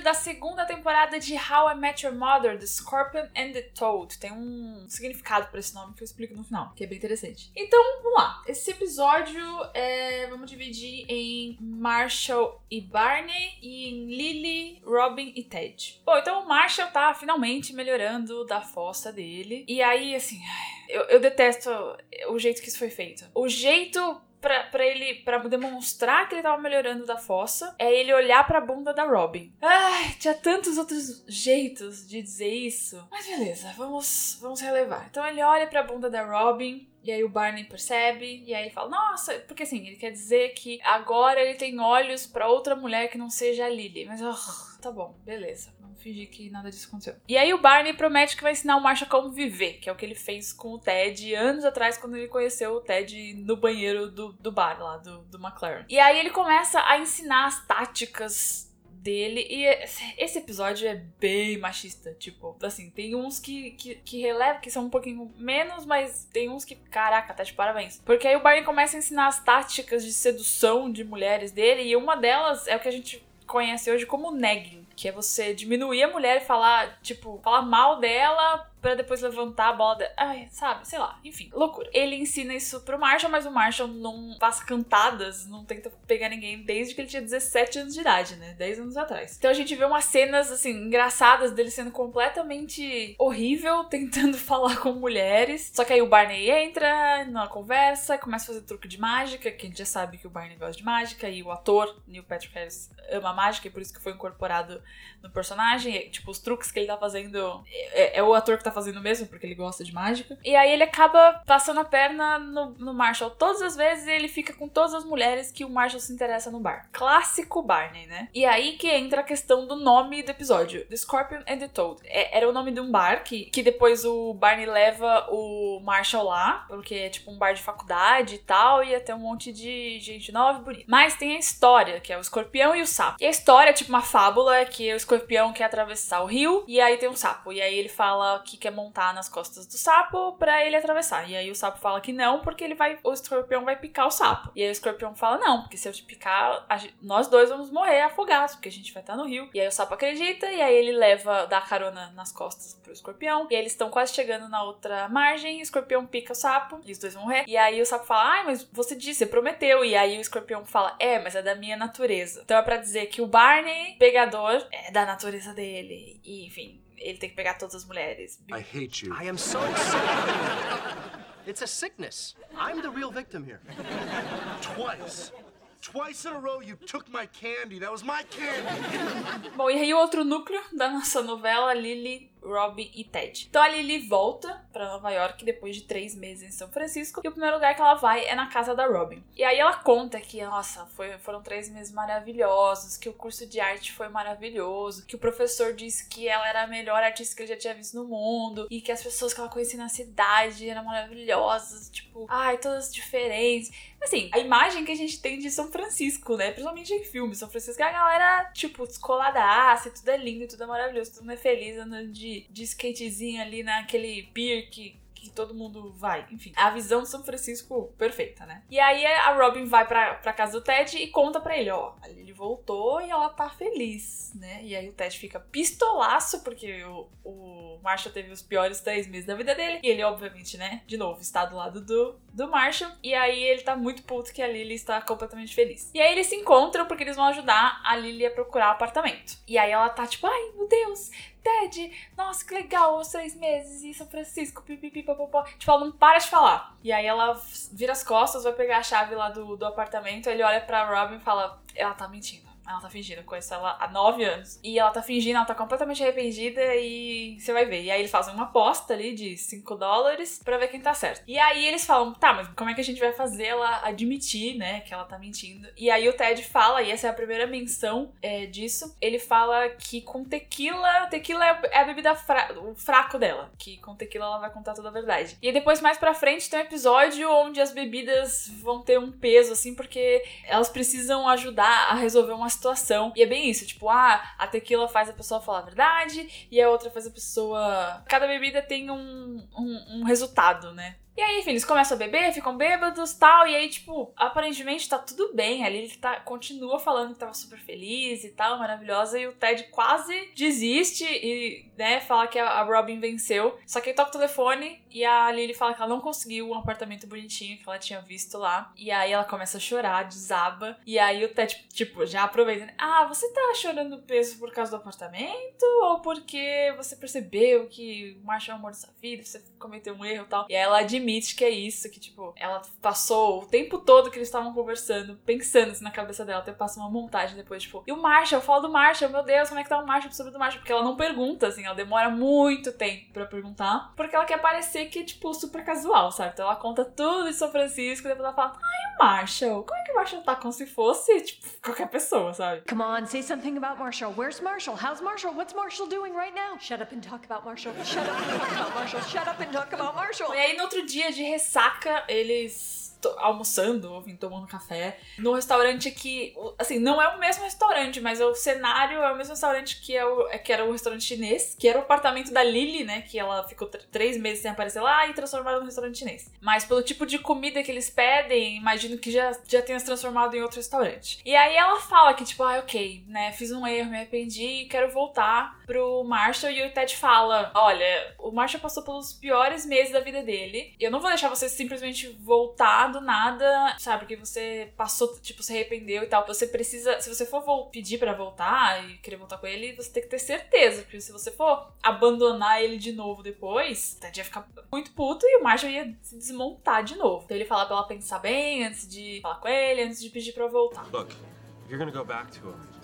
episódio da segunda temporada de How I Met Your Mother, The Scorpion and the Toad. Tem um significado para esse nome que eu explico no final, que é bem interessante. Então, vamos lá. Esse episódio é, vamos dividir em Marshall e Barney e em Lily, Robin e Ted. Bom, então o Marshall tá finalmente melhorando da fossa dele. E aí, assim, eu, eu detesto o jeito que isso foi feito. O jeito pra, pra ele, pra demonstrar que ele tava melhorando da fossa, é ele olhar pra bunda da Robin. Ai, tinha tantos outros jeitos de dizer isso. Mas beleza, vamos, vamos relevar. Então ele olha pra bunda da Robin, e aí o Barney percebe, e aí ele fala, nossa, porque assim, ele quer dizer que agora ele tem olhos para outra mulher que não seja a Lily. Mas, oh, tá bom, beleza. Vamos fingir que nada disso aconteceu. E aí o Barney promete que vai ensinar o Marshall como viver, que é o que ele fez com o Ted anos atrás, quando ele conheceu o Ted no banheiro do, do bar lá, do, do McLaren. E aí ele começa a ensinar as táticas dele. E esse episódio é bem machista. Tipo, assim, tem uns que, que, que relevam, que são um pouquinho menos, mas tem uns que, caraca, tá de parabéns. Porque aí o Barney começa a ensinar as táticas de sedução de mulheres dele, e uma delas é o que a gente conhece hoje como negging, que é você diminuir a mulher e falar, tipo, falar mal dela para depois levantar a bola. Ai, sabe? Sei lá. Enfim, loucura. Ele ensina isso pro Marshall, mas o Marshall não faz cantadas, não tenta pegar ninguém desde que ele tinha 17 anos de idade, né? 10 anos atrás. Então a gente vê umas cenas, assim, engraçadas dele sendo completamente horrível, tentando falar com mulheres. Só que aí o Barney entra na conversa, começa a fazer truque de mágica, que a gente já sabe que o Barney gosta de mágica, e o ator, Neil Patrick Harris, ama mágica, e por isso que foi incorporado no personagem. E, tipo, os truques que ele tá fazendo é, é o ator que tá tá fazendo mesmo, porque ele gosta de mágica. E aí ele acaba passando a perna no, no Marshall todas as vezes e ele fica com todas as mulheres que o Marshall se interessa no bar. Clássico Barney, né? E aí que entra a questão do nome do episódio: The Scorpion and the Toad. É, era o nome de um bar que, que depois o Barney leva o Marshall lá, porque é tipo um bar de faculdade e tal, e até um monte de gente nova e bonita. Mas tem a história, que é o escorpião e o sapo. E a história é tipo uma fábula é que o escorpião quer atravessar o rio e aí tem um sapo. E aí ele fala que quer montar nas costas do sapo para ele atravessar. E aí o sapo fala que não, porque ele vai. O escorpião vai picar o sapo. E aí o escorpião fala: não, porque se eu te picar, nós dois vamos morrer afogados, porque a gente vai estar no rio. E aí o sapo acredita, e aí ele leva, dá carona nas costas pro escorpião. E aí eles estão quase chegando na outra margem, o escorpião pica o sapo, e os dois vão morrer. E aí o sapo fala: ai, mas você disse, você prometeu. E aí o escorpião fala: é, mas é da minha natureza. Então é pra dizer que o Barney, pegador, é da natureza dele. E enfim, ele tem que pegar todas as mulheres. I hate you. I am so excited. It's a sickness. I'm the real victim here. Twice. Twice in a row you took my candy. That was my candy. Bom, e aí o outro núcleo da nossa novela, Lily Robin e Ted. Então a Lily volta para Nova York depois de três meses em São Francisco e o primeiro lugar que ela vai é na casa da Robin. E aí ela conta que, nossa, foi, foram três meses maravilhosos, que o curso de arte foi maravilhoso, que o professor disse que ela era a melhor artista que ele já tinha visto no mundo e que as pessoas que ela conhecia na cidade eram maravilhosas, tipo, ai, todas diferentes. Assim, a imagem que a gente tem de São Francisco, né? Principalmente em filmes, São Francisco é a galera, tipo, descoladaça, tudo é lindo, tudo é maravilhoso, tudo é feliz, andando de de, skatezinho ali naquele pier que, que todo mundo vai. Enfim, a visão de São Francisco perfeita, né? E aí a Robin vai pra, pra casa do Ted e conta pra ele, ó, ele voltou e ela tá feliz, né? E aí o Ted fica pistolaço, porque o, o Marshall teve os piores três meses da vida dele. E ele, obviamente, né, de novo, está do lado do, do Marshall. E aí ele tá muito puto que a Lily está completamente feliz. E aí eles se encontram porque eles vão ajudar a Lily a procurar apartamento. E aí ela tá tipo, ai meu Deus, Ted, nossa, que legal, os três meses em São Francisco, pipipi, popopó. Tipo, ela não para de falar. E aí ela vira as costas, vai pegar a chave lá do, do apartamento, ele olha pra Robin e fala, ela tá mentindo. Ela tá fingindo, eu conheço ela há nove anos. E ela tá fingindo, ela tá completamente arrependida e você vai ver. E aí eles fazem uma aposta ali de 5 dólares pra ver quem tá certo. E aí eles falam, tá, mas como é que a gente vai fazer ela admitir, né, que ela tá mentindo? E aí o Ted fala, e essa é a primeira menção é, disso, ele fala que com tequila, tequila é a bebida fra o fraco dela, que com tequila ela vai contar toda a verdade. E depois mais pra frente tem um episódio onde as bebidas vão ter um peso, assim, porque elas precisam ajudar a resolver uma situação. E é bem isso, tipo, ah, a tequila faz a pessoa falar a verdade e a outra faz a pessoa. Cada bebida tem um, um, um resultado, né? E aí, enfim, eles começam a beber, ficam bêbados tal. E aí, tipo, aparentemente tá tudo bem. Ali ele tá, continua falando que tava super feliz e tal, maravilhosa. E o Ted quase desiste e, né, fala que a, Robin venceu. Só que ele toca o telefone e a Lily fala que ela não conseguiu um apartamento bonitinho que ela tinha visto lá. E aí ela começa a chorar, desaba. E aí o Ted, tipo, já aproveita. Né? Ah, você tá chorando peso por causa do apartamento? Ou porque você percebeu que o Marshall é o amor da sua vida, você cometeu um erro e tal? E aí ela admite admite que é isso, que, tipo, ela passou o tempo todo que eles estavam conversando, pensando assim na cabeça dela, até passa uma montagem depois, tipo, e o Marshall, fala do Marshall, meu Deus, como é que tá o Marshall, sobre do Marshall? Porque ela não pergunta, assim, ela demora muito tempo pra perguntar, porque ela quer parecer que, tipo, super casual, sabe? Então ela conta tudo de São Francisco, e depois ela fala, ai, o Marshall, como é que o Marshall tá como se fosse, tipo, qualquer pessoa, sabe? Come on, say something about Marshall. Where's Marshall? How's Marshall? What's Marshall doing right now? Shut up and talk about Marshall. Shut up and talk about Marshall. Shut up and talk about Marshall. E aí, no outro dia de ressaca, eles almoçando, ou tomando café, no restaurante que, assim, não é o mesmo restaurante, mas o cenário é o mesmo restaurante que, é o, é, que era o restaurante chinês, que era o apartamento da Lily, né, que ela ficou três meses sem aparecer lá e transformaram no restaurante chinês. Mas pelo tipo de comida que eles pedem, imagino que já, já tenha se transformado em outro restaurante. E aí ela fala que, tipo, ah, ok, né, fiz um erro, me arrependi e quero voltar pro Marshall. E o Ted fala, olha, o Marshall passou pelos piores meses da vida dele, eu não vou deixar você simplesmente voltar do nada, sabe? Porque você passou, tipo, se arrependeu e tal. Você precisa, se você for pedir para voltar e querer voltar com ele, você tem que ter certeza. Porque se você for abandonar ele de novo depois, Ted ia ficar muito puto e o Marshall ia se desmontar de novo. Então ele fala pra ela pensar bem antes de falar com ele, antes de pedir pra voltar. Look, you're gonna go back to him.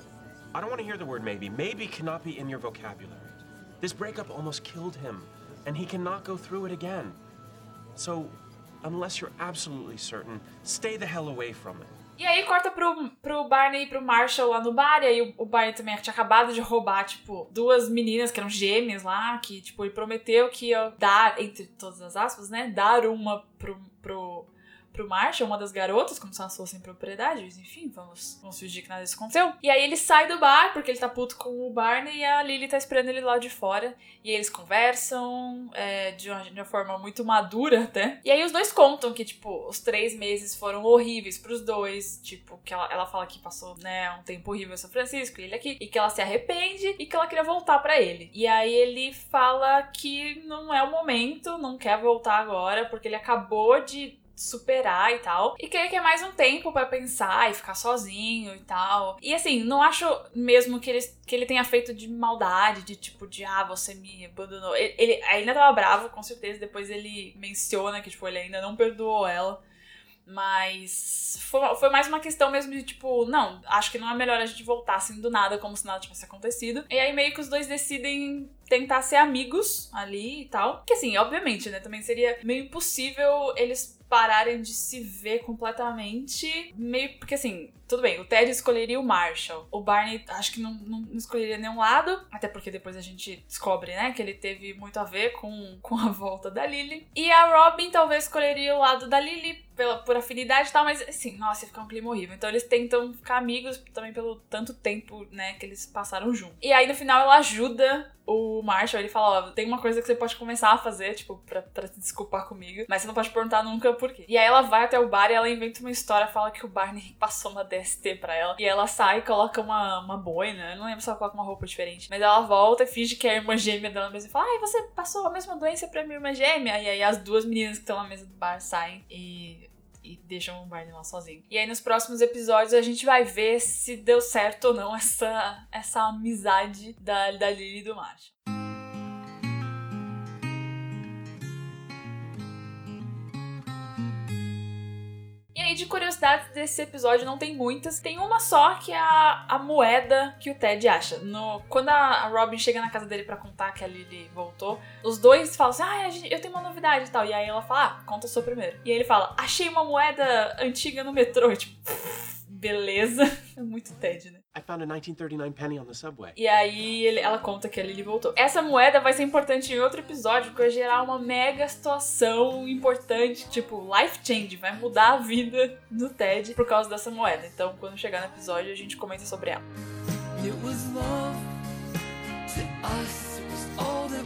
I don't want to hear the word maybe. Maybe cannot be in your vocabulary. This breakup almost killed him, and he cannot go through it again. So Unless you're absolutely certain, stay the hell away from it. E aí corta pro, pro Barney e pro Marshall lá no bar, e aí o, o Barney também tinha acabado de roubar, tipo, duas meninas que eram gêmeas lá, que, tipo, ele prometeu que ia dar, entre todas as aspas, né, dar uma pro, pro pro Marshall, uma das garotas, como se elas fossem propriedades, enfim, vamos, vamos fingir que nada disso aconteceu. E aí ele sai do bar, porque ele tá puto com o Barney, e a Lily tá esperando ele lá de fora. E eles conversam é, de, uma, de, uma, forma muito madura até. E aí os dois contam que, tipo, os três meses foram horríveis pros dois. Tipo, que ela, ela fala que passou, né, um tempo horrível em São Francisco, e ele aqui, e que ela se arrepende e que ela queria voltar para ele. E aí ele fala que não é o momento, não quer voltar agora, porque ele acabou de superar e tal. E que ele quer mais um tempo para pensar e ficar sozinho e tal. E assim, não acho mesmo que ele, que ele tenha feito de maldade, de tipo, de ah, você me abandonou. Ele, ele ainda tava bravo, com certeza. Depois ele menciona que, tipo, ele ainda não perdoou ela. Mas foi, foi mais uma questão mesmo de tipo, não, acho que não é melhor a gente voltar assim do nada, como se nada tivesse acontecido. E aí meio que os dois decidem tentar ser amigos ali e tal. Que assim, obviamente, né? Também seria meio impossível eles pararem de se ver completamente. Meio. Porque assim, tudo bem, o Ted escolheria o Marshall. O Barney acho que não, não, não, escolheria nenhum lado. Até porque depois a gente descobre, né, que ele teve muito a ver com, com a volta da Lily. E a Robin talvez escolheria o lado da Lily pela, por afinidade e tal, mas assim, nossa, ia ficar um clima horrível. Então eles tentam ficar amigos também pelo tanto tempo, né, que eles passaram juntos. E aí no final ela ajuda o Marshall, ele fala, ó, tem uma coisa que você pode começar a fazer, tipo, pra, pra se desculpar comigo, mas você não pode perguntar nunca por quê. E aí ela vai até o bar e ela inventa uma história, fala que o Barney passou uma DST pra ela, e ela sai e coloca uma, uma boina, eu não lembro se ela coloca uma roupa diferente, mas ela volta e finge que é a irmã gêmea dela mesma e fala, ai, você passou a mesma doença pra minha irmã gêmea? E aí as duas meninas que estão na mesa do bar saem e e deixam o Barney lá sozinho. E aí nos próximos episódios a gente vai ver se deu certo ou não essa, essa amizade da, da Lily e do Marshall. De curiosidades desse episódio, não tem muitas. Tem uma só, que é a, a moeda que o Ted acha. No, quando a, Robin chega na casa dele para contar que a Lily voltou, os dois falam assim: Ah, eu tenho uma novidade e tal. E aí ela fala: Ah, conta sua primeiro. E aí ele fala: Achei uma moeda antiga no metrô. E, tipo, beleza. É muito Ted, né? I found a 1939 penny on the subway. E aí ele, ela conta que a Lily voltou. Essa moeda vai ser importante em outro episódio, porque vai gerar uma mega situação importante, tipo, life change, vai mudar a vida do Ted por causa dessa moeda. Então, quando chegar no episódio, a gente comenta sobre ela. It was love to us, it was all that